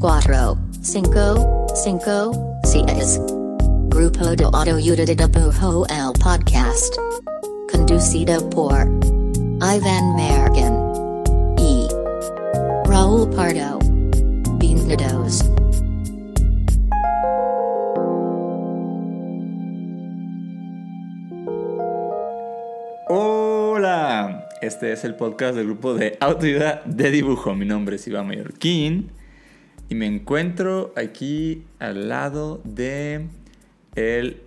Tres, cuatro, cinco, cinco, seis. Grupo de Autoayuda de Pujo el Podcast. Conducido por Ivan Mergen y Raúl Pardo. Bienvenidos. Hola, este es el podcast del grupo de autoayuda de dibujo. Mi nombre es Iván Mallorquín y me encuentro aquí al lado de el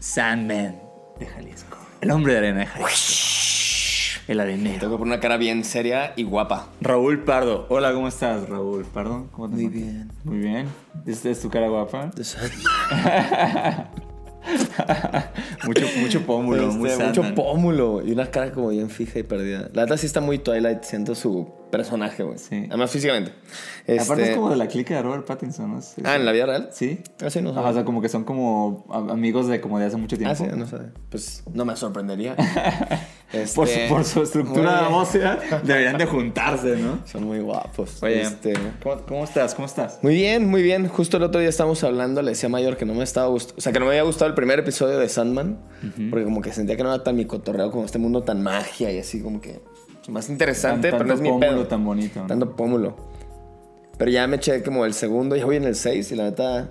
Sandman de Jalisco. El hombre de arena de Jalisco. El arenero. Tengo que poner una cara bien seria y guapa. Raúl Pardo. Hola, ¿cómo estás, Raúl Pardo? ¿Cómo te Muy bien. Muy bien. ¿Esta es tu cara guapa? mucho, mucho pómulo, muy Este, mucho Sandman. pómulo y una cara como bien fija y perdida. La verdad sí está muy Twilight, siento su personaje, güey. Sí. Además físicamente. Aparte Este- es como de la clica de Robert Pattinson, ¿no? Sí, Ah, ¿en la vida real? Sí. Ah, sí, no Ajá, o sea, como que son como amigos de como de hace mucho tiempo. Ah, sí, no sé. Pues no me sorprendería. Este, Por, su, por su estructura ósea, deberían de juntarse, ¿no? Son muy guapos. Oye, Este, ¿cómo, cómo estás? ¿Cómo estás? Muy bien, muy bien. Justo el otro día estábamos hablando, le decía a Mayor que no me estaba gustando, o sea, que no me había gustado el primer episodio de Sandman, porque como que sentía que no era tan mi cotorreo como este mundo tan magia y así como que más interesante, Tan- pero no es mi pedo. tan bonito, ¿no? Tanto pómulo. Pero ya me eché como el segundo, ya voy en el 6 y la neta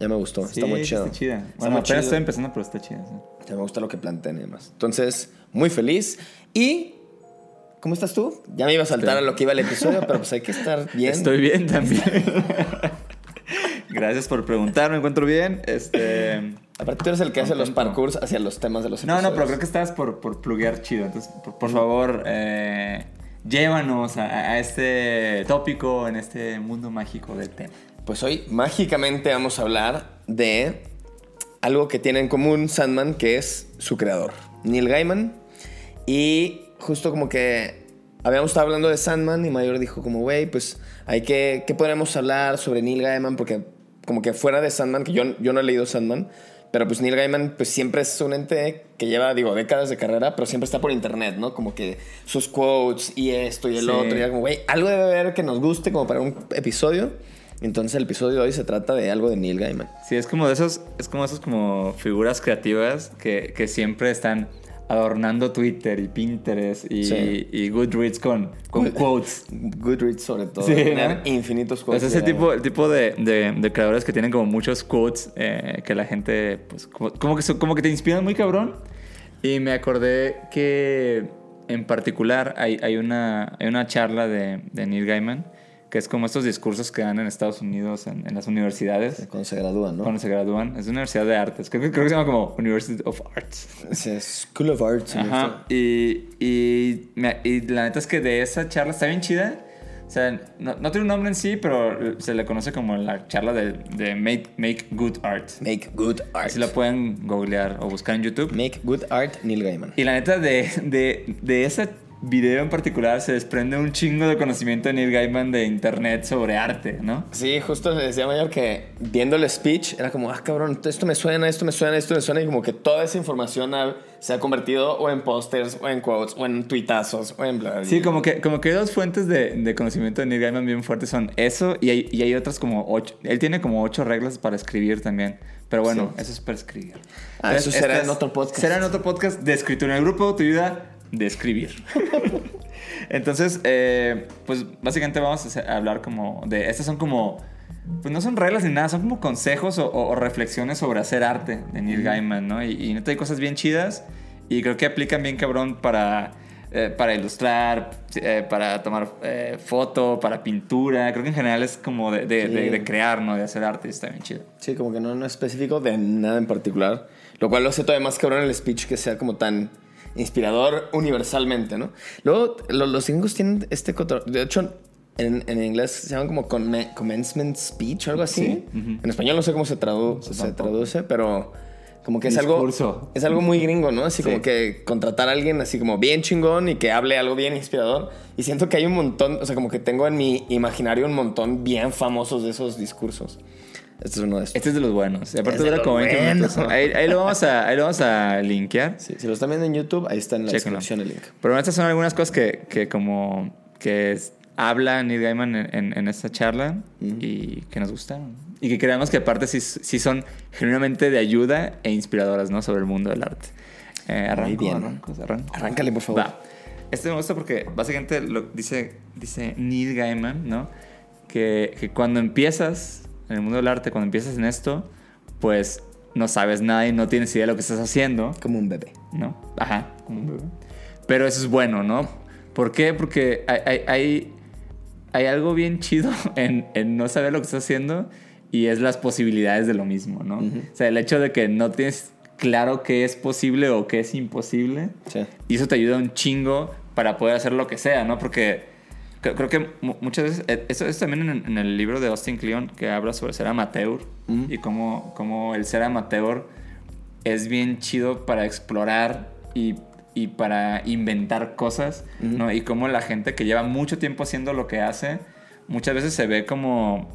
ya me gustó, está muy chido. Está chida. Está Bueno, apenas estoy empezando, pero está chida. sí. Ya me gusta lo que plantean y demás. Entonces, muy feliz. Y, ¿cómo estás tú? Ya me iba a saltar a lo que iba el episodio, pero pues hay que estar bien. Estoy bien también. Gracias por preguntar, me encuentro bien. Este. Aparte tú eres el que hace los parkours hacia los temas de los No, episodios. no, pero creo que estabas por, por pluguear chido. Entonces, por, por favor, eh, llévanos a, a este tópico en este mundo mágico del tema. Pues hoy mágicamente vamos a hablar de algo que tiene en común Sandman, que es su creador, Neil Gaiman. Y justo como que habíamos estado hablando de Sandman y Mayor dijo como, güey, pues hay que, ¿qué podremos hablar sobre Neil Gaiman? Porque como que fuera de Sandman, que yo, yo no he leído Sandman, pero pues Neil Gaiman pues siempre es un ente que lleva, digo, décadas de carrera, pero siempre está por internet, ¿no? Como que sus quotes y esto y el Sí. otro. Y como, güey, algo debe haber que nos guste como para un episodio. Entonces el episodio de hoy se trata de algo de Neil Gaiman. Sí, es como de esos, es como esos como figuras creativas que, que siempre están adornando Twitter y Pinterest y, Sí. y Goodreads con, con quotes. Goodreads sobre todo. Sí, ¿no? infinitos quotes. ese de tipo, el tipo de, de- de creadores que tienen como muchos quotes eh, que la gente, pues, como, como que, como que te inspiran muy cabrón. Y me acordé que en particular hay, hay, una, hay una charla de, de Neil Gaiman, que es como estos discursos que dan en Estados Unidos, en, en las universidades, Cuando se gradúan, ¿no? cuando se gradúan. Es una universidad de artes, creo, que- creo que se llama como University of Arts. Sí, es School of Arts. Ajá. Y, y, la neta es que de esa charla está bien chida. O sea, no, no tiene un nombre en sí, pero se le conoce como la charla de, de make, make Good Art. Make good art. Así la pueden googlear o buscar en YouTube. Make good art, Neil Gaiman. Y la neta, de, de, de ese video en particular se desprende un chingo de conocimiento de Neil Gaiman de internet sobre arte, ¿no? Sí, justo le decía a Mayor que viendo el speech era como, ah, cabrón, esto me suena, esto me suena, esto me suena. Y como que toda esa información ha- se ha convertido o en pósters, o en quotes, o en tuitazos, o en bla, bla. Sí, como que, como que dos fuentes de, de conocimiento de Neil Gaiman bien fuertes son eso y hay, y hay otras como ocho. Él tiene como ocho reglas para escribir también. Pero bueno, Sí. eso es para escribir. Ah, eso será en otro podcast. Será en otro podcast de escritura. En el grupo te ayuda de escribir. Entonces, eh, pues básicamente vamos a hablar como de... Estas son como... Pues no son reglas ni nada, son como consejos o, o- o reflexiones sobre hacer arte de Neil Gaiman, ¿no? Y, y neta hay cosas bien chidas y creo que aplican bien cabrón para... eh, para ilustrar, eh, para tomar eh, foto, para pintura. Creo que en general es como de, de, Sí. de- de crear, ¿no? De hacer arte. Está bien chido. Sí, como que no, no es específico de nada en particular. Lo cual lo hace todavía más cabrón el speech que sea como tan inspirador universalmente, ¿no? Luego, lo- los gringos tienen este... cotor- De hecho, en, en inglés se llaman como commencement speech o algo así. Sí. En español no sé cómo se, tradu- se tampoco. traduce, pero como que es Discurso. algo... Es algo muy gringo, ¿no? Así Sí. como que contratar a alguien así como bien chingón y que hable algo bien inspirador. Y siento que hay un montón, o sea, como que tengo en mi imaginario un montón bien famosos de esos discursos. Este es uno de estos. Este es de los buenos. Y aparte dura como 20 minutos. Ahí, ahí lo vamos a, ahí lo vamos a linkear. Sí, si lo están viendo en YouTube, ahí está en la Chéquenlo. descripción el link. Pero estas son algunas cosas que, que como que es- habla Neil Gaiman en, en- en esta charla y que nos gustaron. Y que creemos que aparte sí, sí son genuinamente de ayuda e inspiradoras, ¿no? Sobre el mundo del arte. Eh, arranco, bien. arranco, arranco. Arráncale, por favor. Va. Este me gusta porque básicamente lo dice, dice Neil Gaiman, ¿no? Que, que cuando empiezas en el mundo del arte, cuando empiezas en esto, pues no sabes nada y no tienes idea de lo que estás haciendo. Como un bebé. ¿no? Ajá, como un bebé. Pero eso es bueno, ¿no? ¿Por qué? Porque hay, hay, hay, hay algo bien chido en, en no saber lo que estás haciendo y es las posibilidades de lo mismo, ¿no? O sea, el hecho de que no tienes claro qué es posible o qué es imposible Sí. y eso te ayuda un chingo para poder hacer lo que sea, ¿no? Porque creo, creo que mu- muchas veces, eh, eso es también en, en el libro de Austin Kleon que habla sobre ser amateur y cómo, cómo el ser amateur es bien chido para explorar y, y para inventar cosas, ¿no? Y cómo la gente que lleva mucho tiempo haciendo lo que hace, muchas veces se ve como,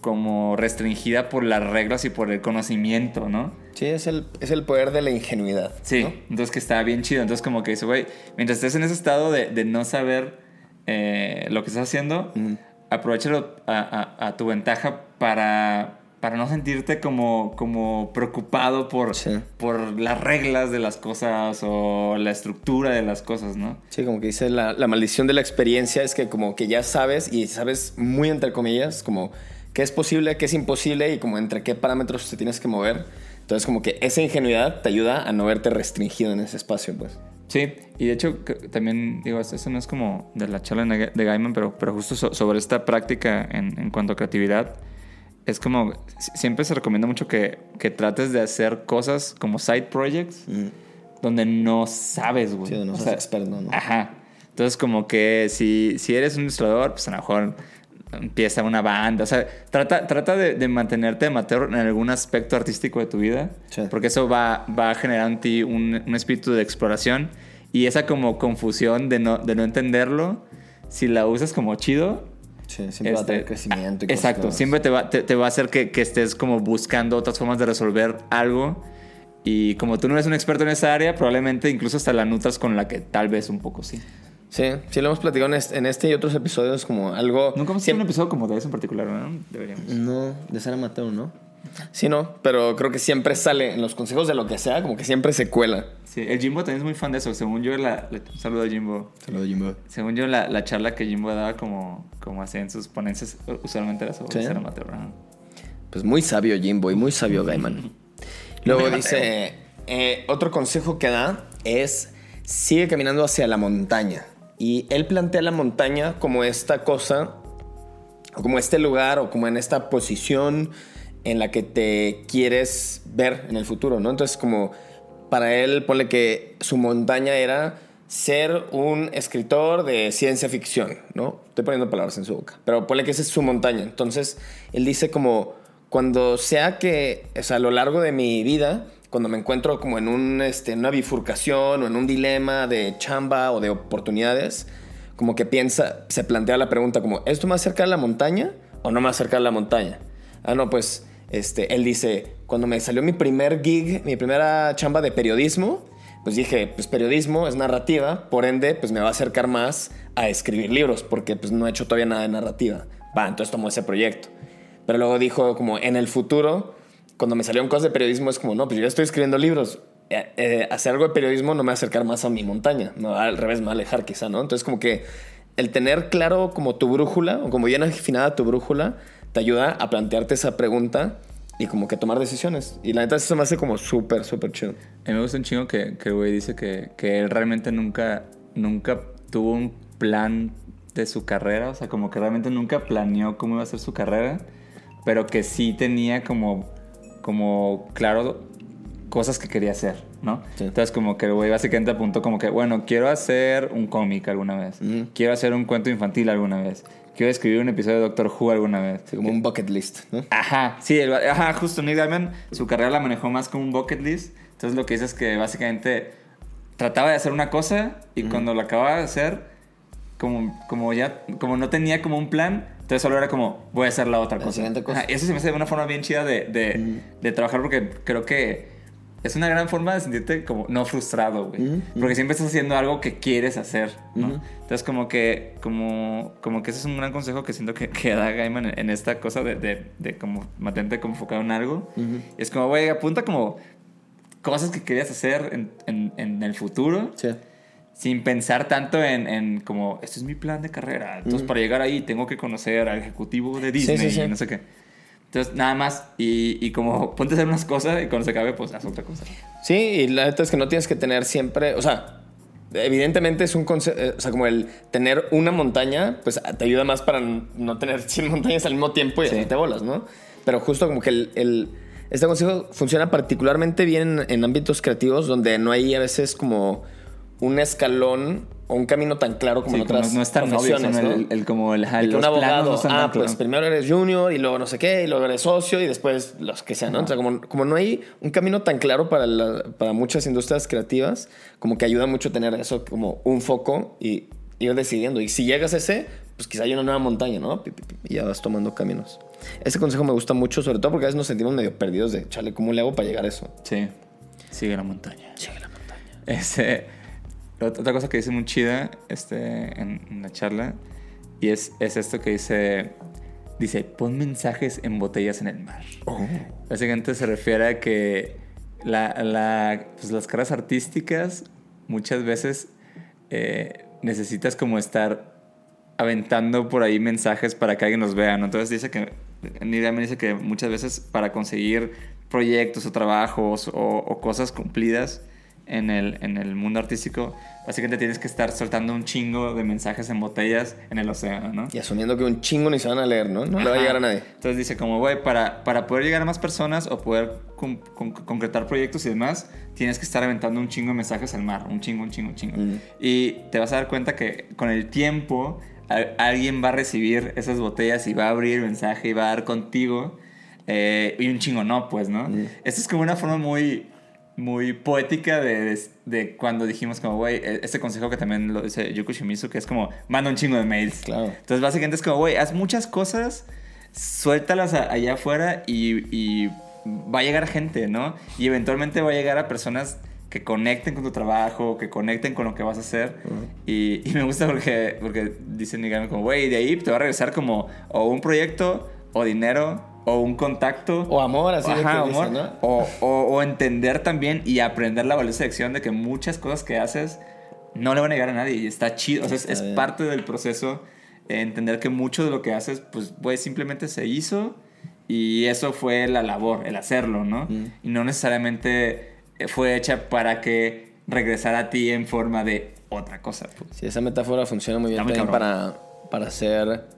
como restringida por las reglas y por el conocimiento, ¿no? Sí, es el, es el poder de la ingenuidad. Sí, ¿no? entonces que está bien chido. Entonces como que dice, güey, mientras estés en ese estado de, de no saber eh, lo que estás haciendo, aprovechalo a, a- a tu ventaja para, para no sentirte como, como preocupado por, Sí. por las reglas de las cosas o la estructura de las cosas, ¿no? Sí, como que dice la, la maldición de la experiencia es que como que ya sabes y sabes muy entre comillas como qué es posible, qué es imposible y como entre qué parámetros te tienes que mover. Entonces como que esa ingenuidad te ayuda a no verte restringido en ese espacio, pues. Sí, y de hecho también, digo, eso no es como de la charla de Gaiman, pero, pero justo so- sobre esta práctica en, en cuanto a creatividad, es como, si- siempre se recomienda mucho que, que trates de hacer cosas como side projects, donde no sabes, güey. Sí, donde no O seas sea, experto, ¿no? Ajá. Entonces como que si, si eres un ilustrador, pues a lo mejor empieza una banda, o sea, trata, trata de, de mantenerte amateur en algún aspecto artístico de tu vida, Sí. porque eso va, va a generar en ti un, un espíritu de exploración y esa como confusión de no, de no entenderlo, si la usas como chido, Sí, siempre va a este, tener crecimiento y cosas Exacto, nuevas. siempre te va, te, te va a hacer que, que estés como buscando otras formas de resolver algo. Y como tú no eres un experto en esa área, probablemente incluso hasta la nutras con la que tal vez un poco sí. Sí, sí lo hemos platicado en este, en este y otros episodios como algo... Nunca hemos siempre- un episodio como de eso en particular, ¿no? Deberíamos. No, de ser amateur, ¿no? Sí, no, pero creo que siempre sale en los consejos de lo que sea, como que siempre se cuela. Sí, el Jimbo también es muy fan de eso. Según yo, la, la- un saludo a Jimbo. Jimbo. Según yo, la, la charla que Jimbo daba como, como hacía en sus ponencias, usualmente era sobre ¿Sí? ser amateur. ¿no? Pues muy sabio Jimbo y muy sabio Gaiman. Luego dice, eh, otro consejo que da es, sigue caminando hacia la montaña. Y él plantea la montaña como esta cosa, o como este lugar, o como en esta posición en la que te quieres ver en el futuro, ¿no? Entonces como para él, ponle que su montaña era ser un escritor de ciencia ficción, ¿no? Estoy poniendo palabras en su boca, pero ponle que esa es su montaña. Entonces, él dice como, cuando sea que, o sea, a lo largo de mi vida, cuando me encuentro como en un, este, una bifurcación o en un dilema de chamba o de oportunidades, como que piensa, se plantea la pregunta como, ¿esto me va a la montaña o no me va a acercar a la montaña? Ah, no, pues, este, él dice, cuando me salió mi primer gig, mi primera chamba de periodismo, pues dije, pues periodismo es narrativa, por ende, pues me va a acercar más a escribir libros, porque pues no he hecho todavía nada de narrativa. Va, entonces tomó ese proyecto. Pero luego dijo como en el futuro, cuando me salieron cosas de periodismo, es como, no, pues yo ya estoy escribiendo libros. Eh, eh, hacer algo de periodismo no me va a acercar más a mi montaña, no, al revés, me va a alejar quizá, ¿no? Entonces como que el tener claro como tu brújula, o como bien afinada tu brújula, te ayuda a plantearte esa pregunta y como que tomar decisiones. Y la neta eso me hace como súper, súper chido. A mí me gusta un chingo que, que el güey dice que, que él realmente nunca nunca tuvo un plan de su carrera, o sea, como que realmente nunca planeó cómo iba a ser su carrera, pero que sí tenía como, como claro cosas que quería hacer, ¿no? Sí. Entonces como que el güey básicamente apuntó como que, bueno, quiero hacer un cómic alguna vez, quiero hacer un cuento infantil alguna vez, quiero escribir un episodio de Doctor Who alguna vez. Sí, como un bucket list, ¿no? Ajá, sí, el- ajá, justo Neil Gaiman, su carrera la manejó más como un bucket list. Entonces lo que dice es que básicamente trataba de hacer una cosa y cuando lo acababa de hacer, como, como ya, como no tenía como un plan, entonces solo era como, voy a hacer la otra La cosa. siguiente cosa. Ajá, eso se me hace una forma bien chida de, de, de trabajar porque creo que es una gran forma de sentirte como no frustrado, güey. Porque siempre estás haciendo algo que quieres hacer, ¿no? Entonces como que, como, como que ese es un gran consejo que siento que, que da Gaiman en, en esta cosa de, de, de como mantente como enfocado en algo. Y es como, güey, apunta como cosas que querías hacer en, en, en el futuro Sí. Sin pensar tanto en, en como, este es mi plan de carrera. Entonces, Ujú. para llegar ahí tengo que conocer al ejecutivo de Disney sí, sí. y no sé qué. Entonces, nada más. Y, y como ponte a hacer unas cosas y cuando se acabe, pues haz otra cosa. Sí, y la neta es que no tienes que tener siempre, o sea, evidentemente es un concepto, o sea, como el tener una montaña, pues te ayuda más para no tener 100 montañas al mismo tiempo y Sí. te bolas, ¿no? Pero justo como que el, el- este consejo funciona particularmente bien en, en ámbitos creativos donde no hay a veces como un escalón o un camino tan claro como Sí, en como otras no es tan obvio, profesiones, ¿no? el, el- como el, De que los un abogado, no ah, pues primero eres junior y luego no sé qué, y luego eres socio y después los que sean, ¿no? O sea, como, como no hay un camino tan claro para, la- para muchas industrias creativas, como que ayuda mucho tener eso como un foco y ir decidiendo. Y si llegas a ese, pues quizá hay una nueva montaña, ¿no? Y ya vas tomando caminos. Ese consejo me gusta mucho, sobre todo porque a veces nos sentimos medio perdidos de, chale, ¿cómo le hago para llegar a eso? Sí. Sigue la montaña. Sigue la montaña. Ot- otra cosa que dice muy chida este, en, la charla y es, es esto que dice, dice, pon mensajes en botellas en el mar. Básicamente se refiere a que la, la- pues las caras artísticas muchas veces eh, necesitas como estar aventando por ahí mensajes para que alguien los vea, ¿no? Entonces dice que, Nidia me dice que muchas veces para conseguir proyectos o trabajos o, o cosas cumplidas en el, en el mundo artístico, básicamente tienes que estar soltando un chingo de mensajes en botellas en el océano, ¿no? Y asumiendo que un chingo ni se van a leer, ¿no? No le va a Ajá. llegar a nadie. Entonces dice como, güey, para, para poder llegar a más personas o poder con- con- concretar proyectos y demás, tienes que estar aventando un chingo de mensajes al mar, un chingo, un chingo, un chingo. Mm. Y te vas a dar cuenta que con el tiempo alguien va a recibir esas botellas y va a abrir el mensaje y va a dar contigo eh, y un chingo no, pues, ¿no? Mm. Esto es como una forma muy muy poética de, de, de cuando dijimos como, güey, e- este consejo que también lo dice Yuko Shimizu, que es como, manda un chingo de mails. Claro. Entonces, básicamente es como, güey, haz muchas cosas, suéltalas a- allá afuera y, y va a llegar gente, ¿no? Y eventualmente va a llegar a personas que conecten con tu trabajo, que conecten con lo que vas a hacer. y, y me gusta porque, porque dicen, digamos, como, güey, de ahí te va a regresar como o un proyecto, o dinero, o un contacto. O amor, así de Ajá, que amor. o, o- o entender también y aprender la valiosa lección de que muchas cosas que haces no le van a llegar a nadie y está chido. O sea, es, parte del proceso eh, entender que mucho de lo que haces, pues, güey, simplemente se hizo y eso fue la labor, el hacerlo, ¿no? Mm. Y no necesariamente eh, fue hecha para que regresara a ti en forma de otra cosa. pues. Sí, esa metáfora funciona muy bien también para, para hacer...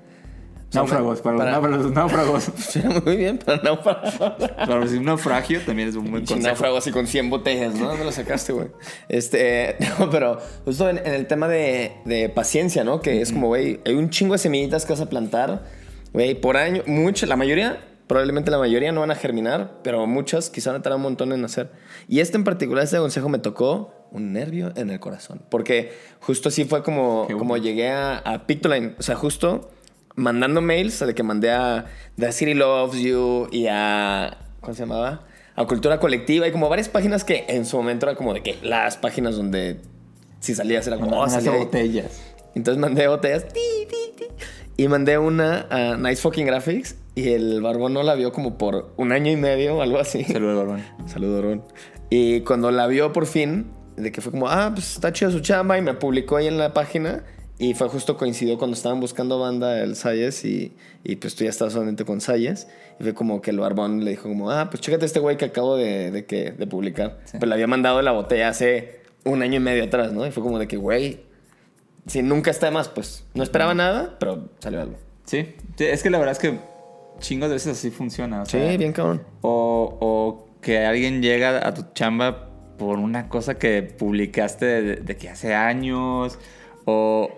Náufragos, para, para- los- para los náufragos. Muy bien para náufragos. para un naufragio también es un buen consejo. náufrago así con 100 botellas, ¿no? ¿Dónde lo sacaste, güey? Este, no, pero justo en, en el tema de, de paciencia, ¿no? Que es como, güey, hay un chingo de semillitas que vas a plantar, güey, por año, muchas, la mayoría, probablemente la mayoría no van a germinar, pero muchas quizá van a tardar un montón en nacer. Y este en particular, este consejo me tocó un nervio en el corazón, porque justo así fue como, Qué bueno. como llegué a, a Pictoline, o sea, justo mandando mails, de que mandé a The City Loves You y a. ¿Cómo se llamaba? A Cultura Colectiva y como varias páginas que en su momento era como de que las páginas donde si salías era como. oh, Mandaste salí ahí. botellas. Entonces mandé botellas. ti, ti, ti, y mandé una a Nice Fucking Graphics y el barbón no la vio como por un año y medio o algo así. Saludos, Barbón. Saludos, Ron. Y cuando la vio por fin, de que fue como, ah, pues está chido su chamba y me publicó ahí en la página. Y fue justo coincidió cuando estaban buscando banda el Sayes y, y pues tú ya estabas solamente con Sayes. Y fue como que el barbón le dijo como, ah, pues chécate este güey que acabo de, de, que, de publicar. Sí. Pero le había mandado la botella hace un año y medio atrás, ¿no? Y fue como de que, güey, sí, nunca está de más, pues. No esperaba nada, pero salió algo. Sí, sí, es que la verdad es que chingos de veces así funciona. o sea, Sí, bien cabrón. O, o que alguien llega a tu chamba por una cosa que publicaste de, de que hace años. O,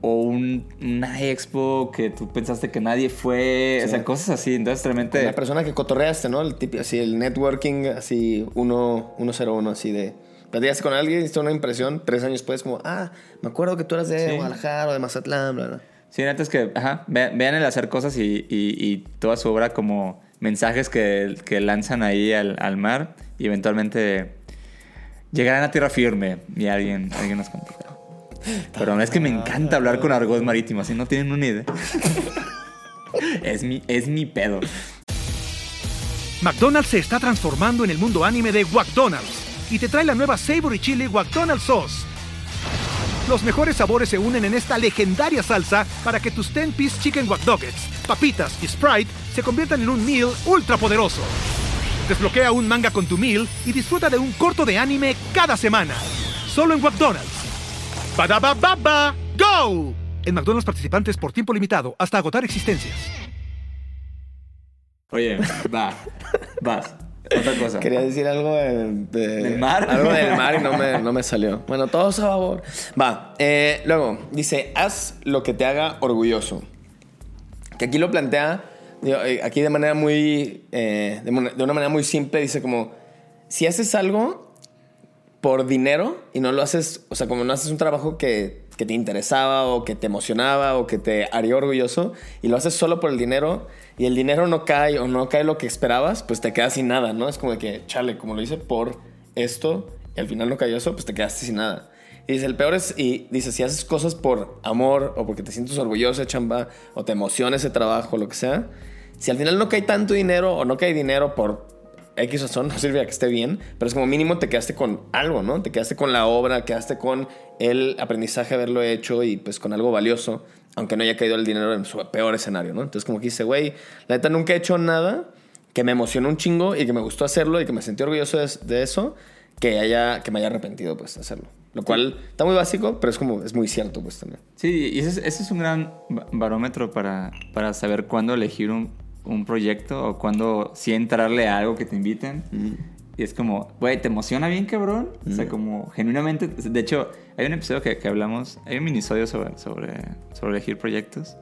o un- una expo que tú pensaste que nadie fue. O Sí. sea, cosas así. Entonces, realmente. La persona que cotorreaste, ¿no? El tipo, así, el networking, así, 101, así de. Platicaste con alguien, hiciste una impresión, tres años después, como, ah, me acuerdo que tú eras de Sí. Guadalajara o de Mazatlán, bla, bla. Sí, neta es que, ajá, ve- vean el hacer cosas y, y- y toda su obra como mensajes que, que lanzan ahí al, al mar y eventualmente llegarán a tierra firme y alguien, alguien nos contará. Pero es que me encanta hablar con argot marítimo, así no tienen una idea. es, mi, es mi pedo. McDonald's se está transformando en el mundo anime de McDonald's y te trae la nueva Savory Chili McDonald's Sauce. Los mejores sabores se unen en esta legendaria salsa para que tus 10-piece chicken wack Nuggets, papitas y Sprite se conviertan en un meal ultra poderoso. Desbloquea un manga con tu meal y disfruta de un corto de anime cada semana. Solo en McDonald's. Badaba baba, go! En McDonald's participantes por tiempo limitado hasta agotar existencias. Oye, va, vas. Otra cosa. Quería decir algo de, de- ¿Del mar? Algo del mar y no me, no me salió. Bueno, todos a favor. Va, eh, luego, dice, haz lo que te haga orgulloso. Que aquí lo plantea, digo, eh, aquí de manera muy, eh, de, de una manera muy simple, dice como, si haces algo por dinero y no lo haces, o sea, como no haces un trabajo que, te interesaba o que te emocionaba o que te haría orgulloso y lo haces solo por el dinero y el dinero no cae o no cae lo que esperabas, pues te quedas sin nada, ¿no? Es como que, chale, como lo hice por esto y al final no cayó eso, pues te quedaste sin nada. Y dice, el peor es, y dice, si haces cosas por amor o porque te sientes orgulloso de chamba o te emociona ese trabajo, lo que sea, si al final no cae tanto dinero o no cae dinero por X razón, no sirve a que esté bien, pero es como mínimo te quedaste con algo, ¿no? Te quedaste con la obra, quedaste con el aprendizaje de haberlo hecho y pues con algo valioso, aunque no haya caído el dinero en su peor escenario, ¿no? Entonces como que dice, güey, la neta nunca he hecho nada que me emocionó un chingo y que me gustó hacerlo y que me sentí orgulloso de, eso, que, haya, que me haya arrepentido pues de hacerlo. Lo cual está muy básico, pero es como, es muy cierto pues también. Sí, y ese es, ese es un gran ba- barómetro para, para saber cuándo elegir un, un proyecto o cuándo sí entrarle a algo que te inviten. Y es como, güey, ¿te emociona bien, cabrón? O sea, como genuinamente... De hecho, hay un episodio que, que hablamos, hay un minisodio sobre, sobre, sobre elegir proyectos.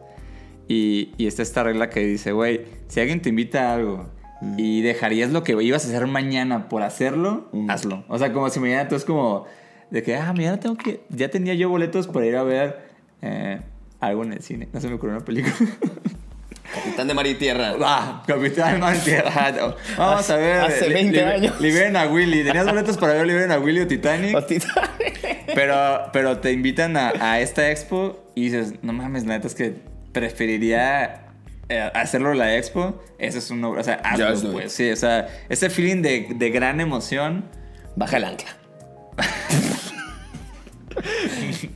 Y, y está esta regla que dice, güey, si alguien te invita a algo y dejarías lo que ibas a hacer mañana por hacerlo, hazlo. O sea, como si mañana tú es como de que, ah, mañana tengo que, ya tenía yo boletos para ir a ver eh, algo en el cine. No se me ocurrió una película. Capitán de Mar y Tierra. Ah, Capitán Mar Tierra. Vamos a ver. Hace li- 20 li- años. Liberen a Willy. ¿Tenías boletos para ver Liberen a Willy o Titanic? O Titanic. Pero, pero te invitan a, a esta expo y dices, no mames, la neta es que preferiría eh, hacerlo en la expo. Eso es un... O sea, hazlo, pues. Sí, o sea, ese feeling de, de gran emoción. Baja el ancla.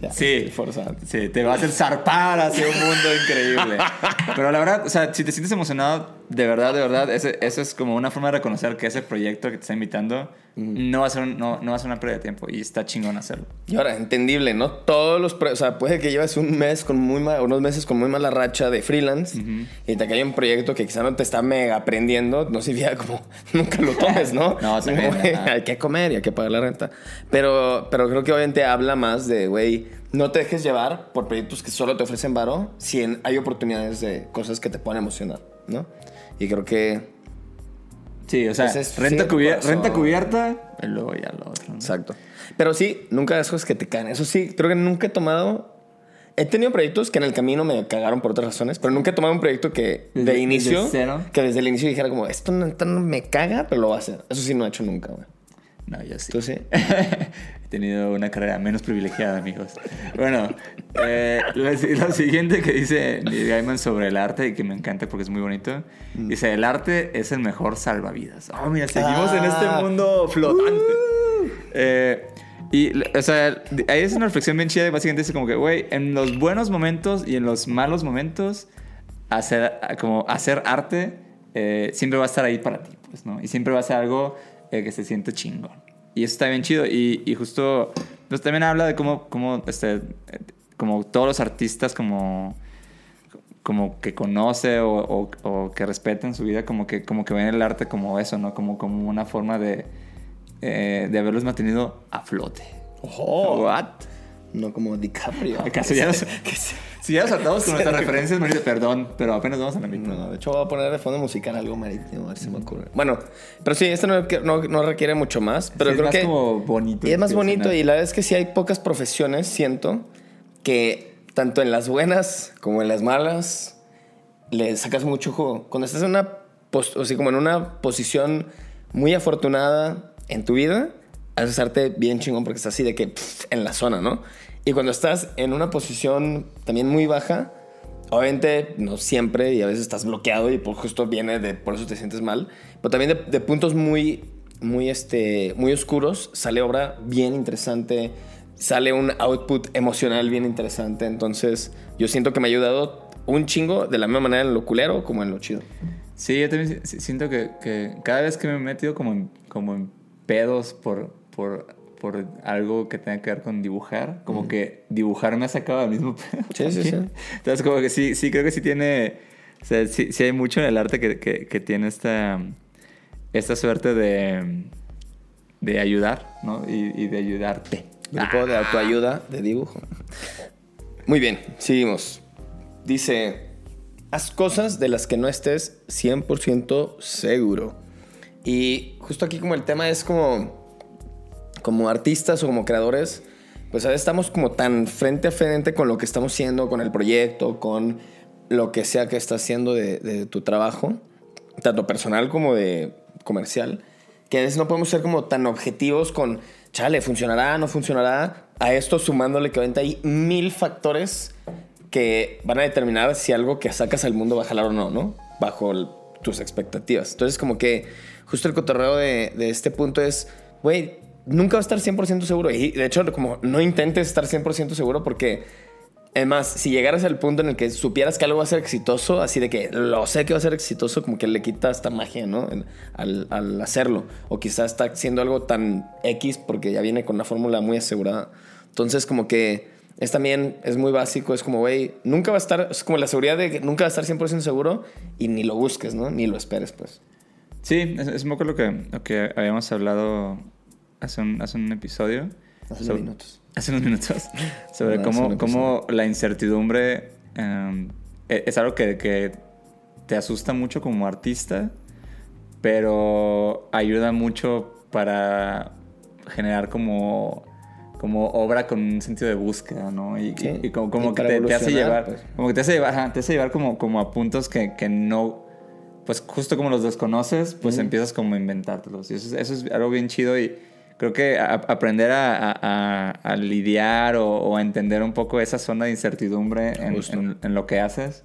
Ya, Sí, forzado. sí, te va a hacer zarpar hacia un mundo increíble. Pero la verdad, o sea, si te sientes emocionado, de verdad, de verdad, ese- eso es como una forma de reconocer que ese proyecto que te está invitando no, va a ser, un- no, no va a ser una pérdida de tiempo y está chingón hacerlo. Y ahora, entendible, ¿no? Todos los... O sea, puede que lleves un mes con muy mal, unos meses con muy mala racha de freelance y te cae un proyecto que quizá no te está mega aprendiendo, no significa como nunca lo tomes, ¿no? No, güey, ajá. hay que comer y hay que pagar la renta. Pero, pero creo que obviamente habla más de, güey, no te dejes llevar por proyectos que solo te ofrecen varo si en- hay oportunidades de cosas que te puedan emocionar, ¿no? Y creo que... Sí, o sea, es- renta, sí, cubier- corazón. renta cubierta y luego ya lo otro. ¿no? Exacto. Pero sí, nunca hagas cosas que te caen. Eso sí, creo que nunca he tomado. He tenido proyectos que en el camino me cagaron por otras razones, pero nunca he tomado un proyecto que Desde- de inicio. desde. Que desde el inicio dijera como, esto no, esto no me caga, pero lo va a hacer. Eso sí no he hecho nunca, güey. No, yo sí. ¿Tú sí? He tenido una carrera menos privilegiada, amigos. Bueno, eh, lo, lo siguiente que dice Neil Gaiman sobre el arte y que me encanta porque es muy bonito. Mm. Dice, el arte es el mejor salvavidas. Oh, mira, seguimos en Ah. este mundo flotante. Eh, y, o sea, ahí es una reflexión bien chida. Básicamente dice como que, güey, en los buenos momentos y en los malos momentos, hacer, como hacer arte eh, siempre va a estar ahí para ti, pues, ¿no? Y siempre va a ser algo eh, que se siente chingón. Y eso está bien chido. Y, y justo, pues también habla de cómo, cómo este, eh, como todos los artistas como como que conoce o, o, o que respeta en su vida, como que, como que ven el arte como eso, ¿no? Como, como una forma de, eh, de haberlos mantenido a flote. Ojo. What? No como DiCaprio. ¿Acaso ya se- si ya saltamos con nuestras referencias, Mauricio, perdón, pero apenas vamos a la mitad. No, de hecho voy a poner de fondo musical algo marítimo, a ver si me ocurre. Bueno, pero sí, este no, no, no requiere mucho más, pero Sí, es creo más que... como bonito. Y es más bonito y la verdad es que sí hay pocas profesiones, siento, que tanto en las buenas como en las malas le sacas mucho jugo. Cuando estás en una, o sea, como en una posición muy afortunada en tu vida, haces arte bien chingón porque estás así de que pff, en la zona, ¿no? Y cuando estás en una posición también muy baja, obviamente no siempre y a veces estás bloqueado y por justo viene de por eso te sientes mal, pero también de, puntos muy muy este muy oscuros sale obra bien interesante, sale un output emocional bien interesante, entonces yo siento que me ha ayudado un chingo de la misma manera en lo culero como en lo chido. Sí, yo también si- siento que, que cada vez que me he metido como en, como en pedos por, por, por algo que tenga que ver con dibujar, como que dibujar me ha sacado del mismo pedo. Sí, sí, sí. Entonces, como que sí, sí creo que sí tiene, o sea, sí, sí hay mucho en el arte que, que, que tiene esta, esta suerte de, de ayudar, ¿no? Y, y de ayudarte. Grupo de autoayuda de dibujo. Muy bien, seguimos. Dice, haz cosas de las que no estés 100% seguro. Y justo aquí como el tema es como, como artistas o como creadores, pues a veces estamos como tan frente a frente con lo que estamos haciendo, con el proyecto, con lo que sea que estás haciendo de, tu trabajo, tanto personal como de comercial, que a veces no podemos ser como tan objetivos con, chale, funcionará, no funcionará, a esto sumándole que ahorita hay mil factores que van a determinar si algo que sacas al mundo va a jalar o no, ¿no? Bajo tus expectativas. Entonces, como que justo el cotorreo de, de este punto es, güey, nunca va a estar 100% seguro. Y de hecho, como no intentes estar 100% seguro porque, además, si llegaras al punto en el que supieras que algo va a ser exitoso, así de que lo sé que va a ser exitoso, como que le quita esta magia, ¿no? Al, hacerlo. O quizás está haciendo algo tan X porque ya viene con una fórmula muy asegurada. Entonces, como que es también, es muy básico, es como, güey, nunca va a estar, es como la seguridad de que nunca va a estar 100% seguro y ni lo busques, ¿no? Ni lo esperes, pues. Sí, es, es un poco lo que, lo que habíamos hablado hace un, hace un episodio. Hace unos minutos. Hace unos minutos. Sobre No, cómo, cómo la incertidumbre em, e- es algo que, que te asusta mucho como artista, pero ayuda mucho para generar como, como obra con un sentido de búsqueda, ¿no? Y, Sí, y como, como y que te, te hace llevar, pues. como que te hace llevar, ajá, te hace llevar como, como a puntos que, que no, pues justo como los desconoces, pues empiezas como a inventártelos. Y eso, es- eso es algo bien chido y creo que a- aprender a, a- a- lidiar o, o a entender un poco esa zona de incertidumbre en, en- en lo que haces,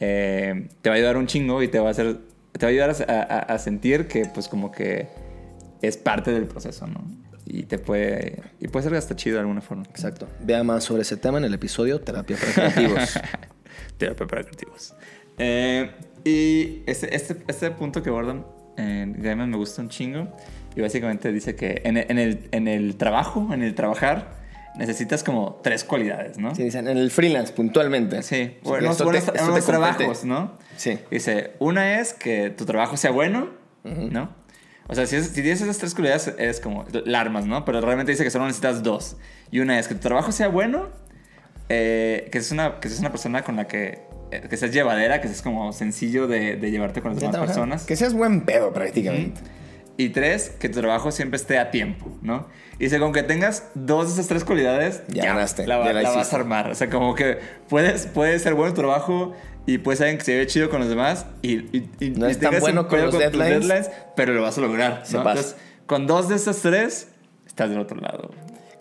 eh, te va a ayudar un chingo y te va a hacer, te va a ayudar a sentir que pues como que es parte del proceso, ¿no? Y te puede, y puede ser hasta chido de alguna forma. Exacto. Vea más sobre ese tema en el episodio Terapia para Creativos. Terapia para creativos. Eh, y este, este, este punto que abordan en Gaiman me gusta un chingo. Y básicamente dice que en, el- en el, en el trabajo, en el trabajar, necesitas como tres cualidades, ¿no? Sí, dicen, en el freelance, puntualmente. Sí, O sea, buenos, esto te- buenos trabajos, ¿no? Sí. Dice, una es que tu trabajo sea bueno, ¿no? O sea, si, es- si tienes esas tres cualidades, eres como la armas, ¿no? Pero realmente dice que solo necesitas dos. Y una es que tu trabajo sea bueno, eh, que seas una, que seas una persona con la que, que seas llevadera, que seas como sencillo de, de llevarte con las demás Ajá. personas. Que seas buen pedo prácticamente. Y tres, que tu trabajo siempre esté a tiempo, ¿no? Y con que tengas dos de esas tres cualidades, Ya ganaste, La, ya la la vas a armar. O sea, como que puedes, puedes ser bueno en tu trabajo y puedes alguien que se ve chido con los demás y, y, y- No y es tan bueno con los tus deadlines. pero lo vas a lograr. ¿no? Entonces, con dos de esas tres, estás del otro lado.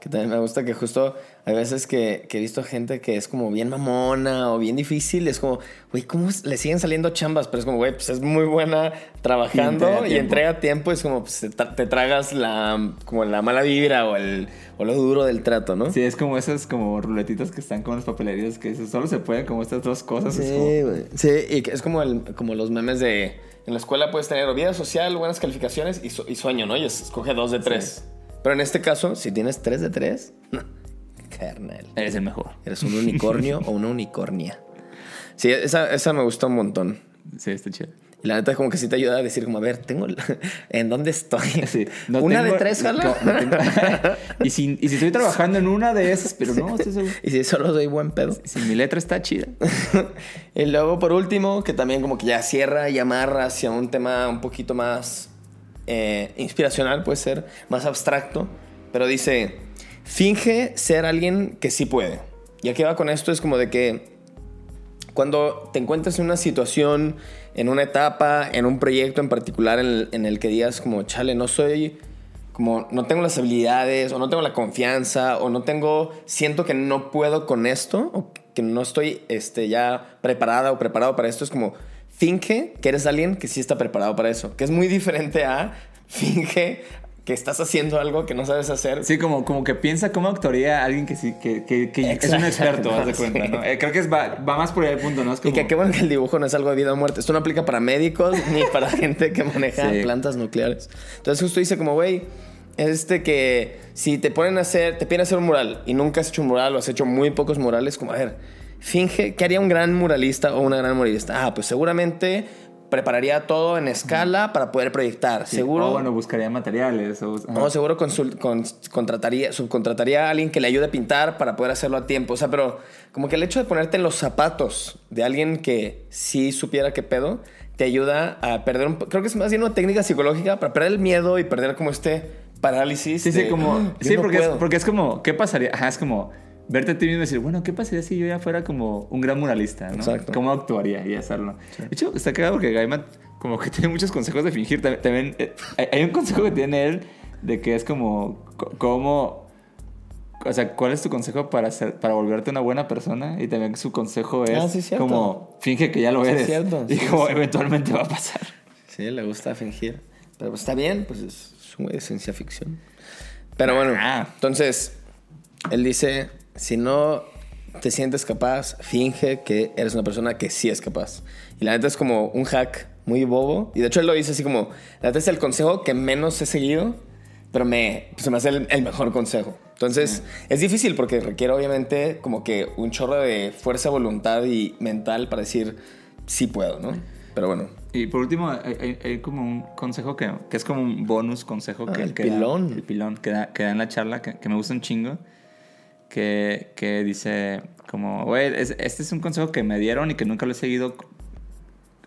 Que también me gusta que justo hay veces que, que he visto gente que es como bien mamona o bien difícil. Es como, güey, ¿cómo es? le siguen saliendo chambas? Pero es como, güey, pues es muy buena trabajando Y entrega y tiempo. entrega tiempo. Es como, pues te, te tragas la, como la mala vibra o, el, o lo duro del trato, ¿no? Sí, es como esas como ruletitas que están con las papelerías que solo se pueden como estas dos cosas. Sí, güey. Sí, y es como, el, como los memes de... En la escuela puedes tener vida social, buenas calificaciones y, su- y sueño, ¿no? Y es- escoge dos de tres. Pero en este caso, si tienes tres de tres, carnal. Eres el mejor. ¿Eres un unicornio o una unicornia? Sí, esa, esa me gustó un montón. Sí, está chido. Y la neta como que sí te ayuda a decir como, a ver, tengo... ¿En dónde estoy? Sí, no ¿Una tengo- de tres, jala? no, no tengo- y, si, y si estoy trabajando en una de esas, pero no, estoy seguro. y si solo soy buen pedo. Si mi letra está chida. y luego, por último, que también como que ya cierra y amarra hacia un tema un poquito más eh, inspiracional, puede ser, más abstracto, pero dice, finge ser alguien que sí puede. Y aquí va con esto, es como de que cuando te encuentras en una situación, en una etapa, en un proyecto en particular en el, en el que digas como, chale, no soy, como, no tengo las habilidades, o no tengo la confianza, o no tengo, siento que no puedo con esto, o que no estoy este, ya preparada o preparado para esto, es como, finge que eres alguien que sí está preparado para eso, que es muy diferente a finge que estás haciendo algo que no sabes hacer. Sí, como, como que piensa cómo actuaría alguien que, sí, que, que, que es un experto, haz de sí. cuenta, ¿no? Eh, creo que es, va, va más por ahí el punto, ¿no? Es Y como, que qué bueno que el dibujo no es algo de vida o muerte. Esto no aplica para médicos ni para gente que maneja Sí. plantas nucleares. Entonces justo dice como, güey, este que si te ponen a hacer, te piden hacer un mural y nunca has hecho un mural o has hecho muy pocos murales, como, a ver, finge que haría un gran muralista o una gran muralista. Ah, pues seguramente prepararía todo en escala para poder proyectar. sí, Seguro... O bueno, buscaría materiales. O. No, seguro con- contrataría, subcontrataría a alguien que le ayude a pintar para poder hacerlo a tiempo. O sea, pero como que el hecho de ponerte en los zapatos de alguien que sí supiera qué pedo, te ayuda a perder un... Creo que es más bien una técnica psicológica para perder el miedo y perder como este parálisis. Sí, sí, como. "Ah, Sí, no porque, es, puedo". porque es como. ¿Qué pasaría? Ajá, es como verte a ti mismo y decir, bueno, ¿qué pasaría si yo ya fuera como un gran muralista? ¿no? Exacto. ¿Cómo actuaría y hacerlo? De hecho, está cagado porque Gaiman, como que tiene muchos consejos de fingir. También, también, eh, hay- un consejo que tiene él de que es como. co- ¿Cómo.? O sea, ¿cuál es tu consejo para, ser, para volverte una buena persona? Y también su consejo es Ah, sí, como finge que ya lo Sí, eres. cierto. Y Sí, como sí. eventualmente va a pasar. Sí, le gusta fingir. Pero pues está bien, pues es de ciencia ficción. Pero bueno, Ah. entonces, él dice, si no te sientes capaz, finge que eres una persona que sí es capaz. Y la neta es como un hack muy bobo. Y de hecho él lo dice así como, la neta es el consejo que menos he seguido, pero me, pues, se me hace el, el mejor consejo. Entonces, es difícil porque requiere obviamente como que un chorro de fuerza, voluntad y mental para decir, sí puedo, ¿no? Pero bueno, Y por último, hay, hay- como un consejo que, que es como un bonus consejo Ah, que, el que da- pilón. el pilón que da, que da en la charla, que, que me gusta un chingo. Que, que dice como, güey, es- este es un consejo que me dieron y que nunca lo he seguido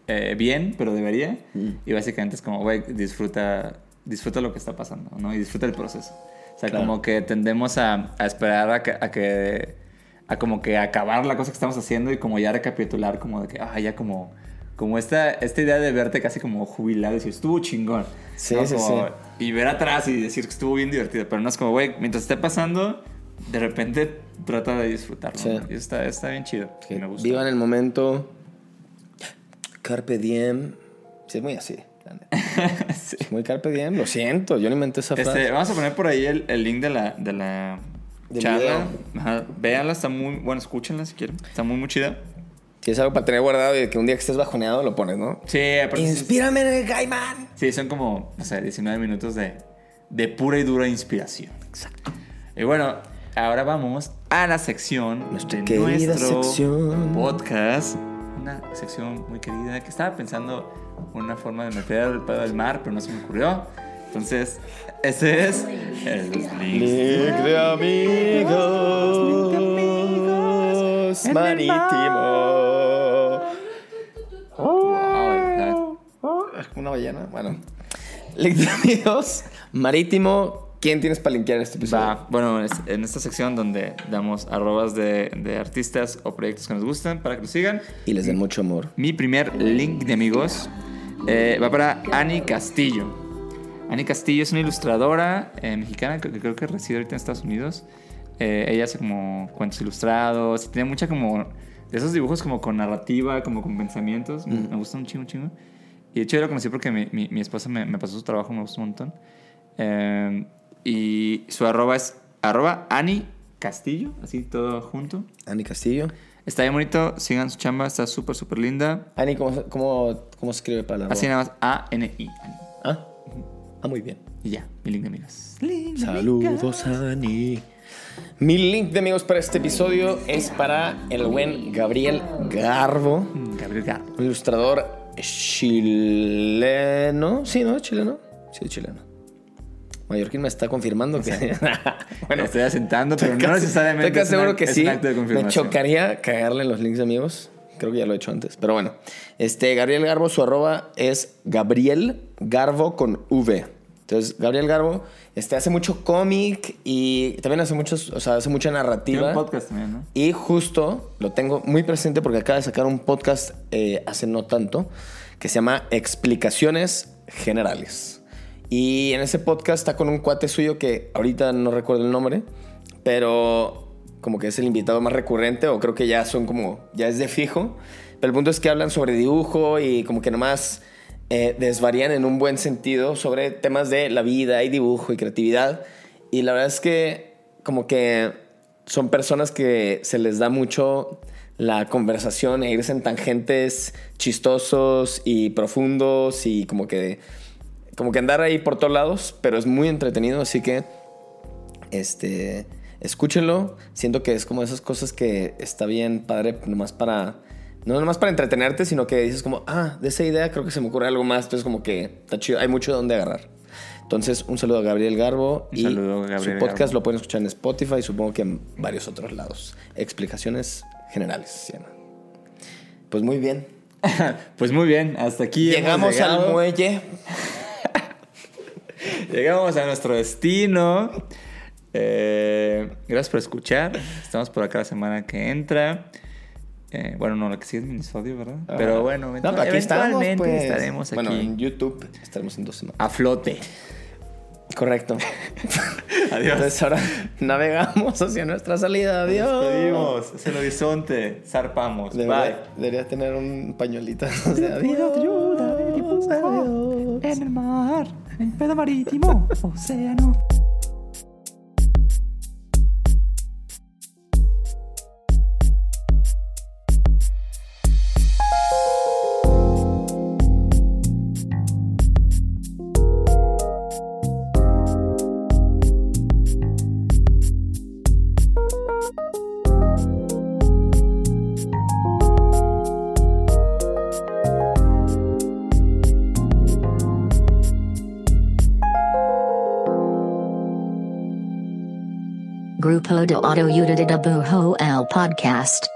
eh, bien, pero debería. Mm. Y básicamente es como, güey, disfruta, disfruta lo que está pasando, ¿no? Y disfruta el proceso. O sea, Claro. como que tendemos a, a esperar a que, a que, a como que acabar la cosa que estamos haciendo y como ya recapitular, como de que, ah, ya como, como esta, esta idea de verte casi como jubilado y decir, estuvo chingón. Sí, ¿no? sí, Como- sí. Y ver atrás y decir que estuvo bien divertido, pero no es como, güey, mientras esté pasando, de repente trata de disfrutarlo. Sí. ¿no? Y está, está bien chido. Que me gusta. vivan el momento. Carpe diem. Sí, es muy así. Sí. Es muy carpe diem. Lo siento, yo no inventé esa frase. Este, vamos a poner por ahí el, el link de la, de la charla. Ajá, véanla, está muy... Bueno, escúchenla si quieren. Está muy, muy chida. Si es algo para tener guardado y que un día que estés bajoneado lo pones, ¿no? Sí, sí- Inspírame en el Gaiman. Sí, son como, no sé, 19 minutos de, de pura y dura inspiración. Exacto. Y bueno, ahora vamos a la sección Nuestra de nuestro sección. podcast. Una sección muy querida que estaba pensando una forma de meter el pedo del mar, pero no se me ocurrió. Entonces, ese es el link. Link de amigos. Marítimo. Wow, una ballena. Bueno. Link de amigos. Marítimo. ¿Quién tienes para linkear este episodio? Va, bueno, en esta sección donde damos arrobas de, de artistas o proyectos que nos gustan para que lo sigan. Y les den mucho amor. Mi primer link de amigos eh, va para Ani Castillo. Ani Castillo es una ilustradora eh, mexicana que creo que reside ahorita en Estados Unidos. Eh, ella hace como cuentos ilustrados tiene mucha como de esos dibujos como con narrativa, como con pensamientos. Me- Me gusta un chingo, chingo. Y de hecho yo la conocí porque mi, mi- mi esposa me, me pasó su trabajo, me gustó un montón. Y su arroba es arroba Ani Castillo, así todo junto. Ani Castillo. Está bien bonito, sigan su chamba, está súper, súper linda. Ani, ¿cómo, cómo, cómo se escribe para la Así nada más A-N-I. ¿Ah? Ah, muy bien. Y ya, mi link de amigos. Link de Saludos, Ani. Mi link de amigos para este episodio es para el buen Gabriel Garbo. Gabriel Garro. un ilustrador chileno. Sí, ¿no? ¿Chileno? Sí, chileno. Mallorquín me está confirmando que... Bueno, estoy asentando, pero no necesariamente. Estoy casi seguro que sí. Me chocaría cagarle en los links de amigos. Creo que ya lo he hecho antes. Pero bueno. Este, Gabriel Garbo, su arroba es Gabriel Garbo con V. Entonces, Gabriel Garbo este, hace mucho cómic y también hace muchos, o sea, hace mucha Tiene narrativa. un podcast también, ¿no? Y justo lo tengo muy presente porque acaba de sacar un podcast eh, hace no tanto que se llama Explicaciones Generales. Y en ese podcast está con un cuate suyo que ahorita no recuerdo el nombre, pero como que es el invitado más recurrente o creo que ya son como, ya es de fijo. Pero el punto es que hablan sobre dibujo y como que nomás eh, desvarían en un buen sentido sobre temas de la vida y dibujo y creatividad. Y la verdad es que como que son personas que se les da mucho la conversación e irse en tangentes chistosos y profundos y como que como que andar ahí por todos lados, pero es muy entretenido, así que este escúchenlo. Siento que es como esas cosas que está bien padre nomás para no nomás para entretenerte, sino que dices como, ah, de esa idea creo que se me ocurre algo más, entonces como que está chido, hay mucho de dónde agarrar. Entonces, un saludo a Gabriel Garbo Un y saludo a Gabriel su podcast Garbo. lo pueden escuchar en Spotify y supongo que en varios otros lados. Explicaciones generales. Pues muy bien. Pues muy bien, hasta aquí. Llegamos al muelle. Llegamos a nuestro destino. Eh, gracias por escuchar. Estamos por acá la semana que entra. Eh, bueno, no, lo que sigue es minisodio, ¿verdad? Pero bueno, No, aquí estamos, pues. estaremos aquí Bueno, en YouTube estaremos en dos semanas. a flote. Correcto. Adiós. Entonces ahora navegamos hacia nuestra salida. Adiós. Nos despedimos. Es el horizonte. Zarpamos. Debería, Bye. debería tener un pañuelito. O sea, adiós. Pedo marítimo, océano. Auto Uda de Bujo El Podcast.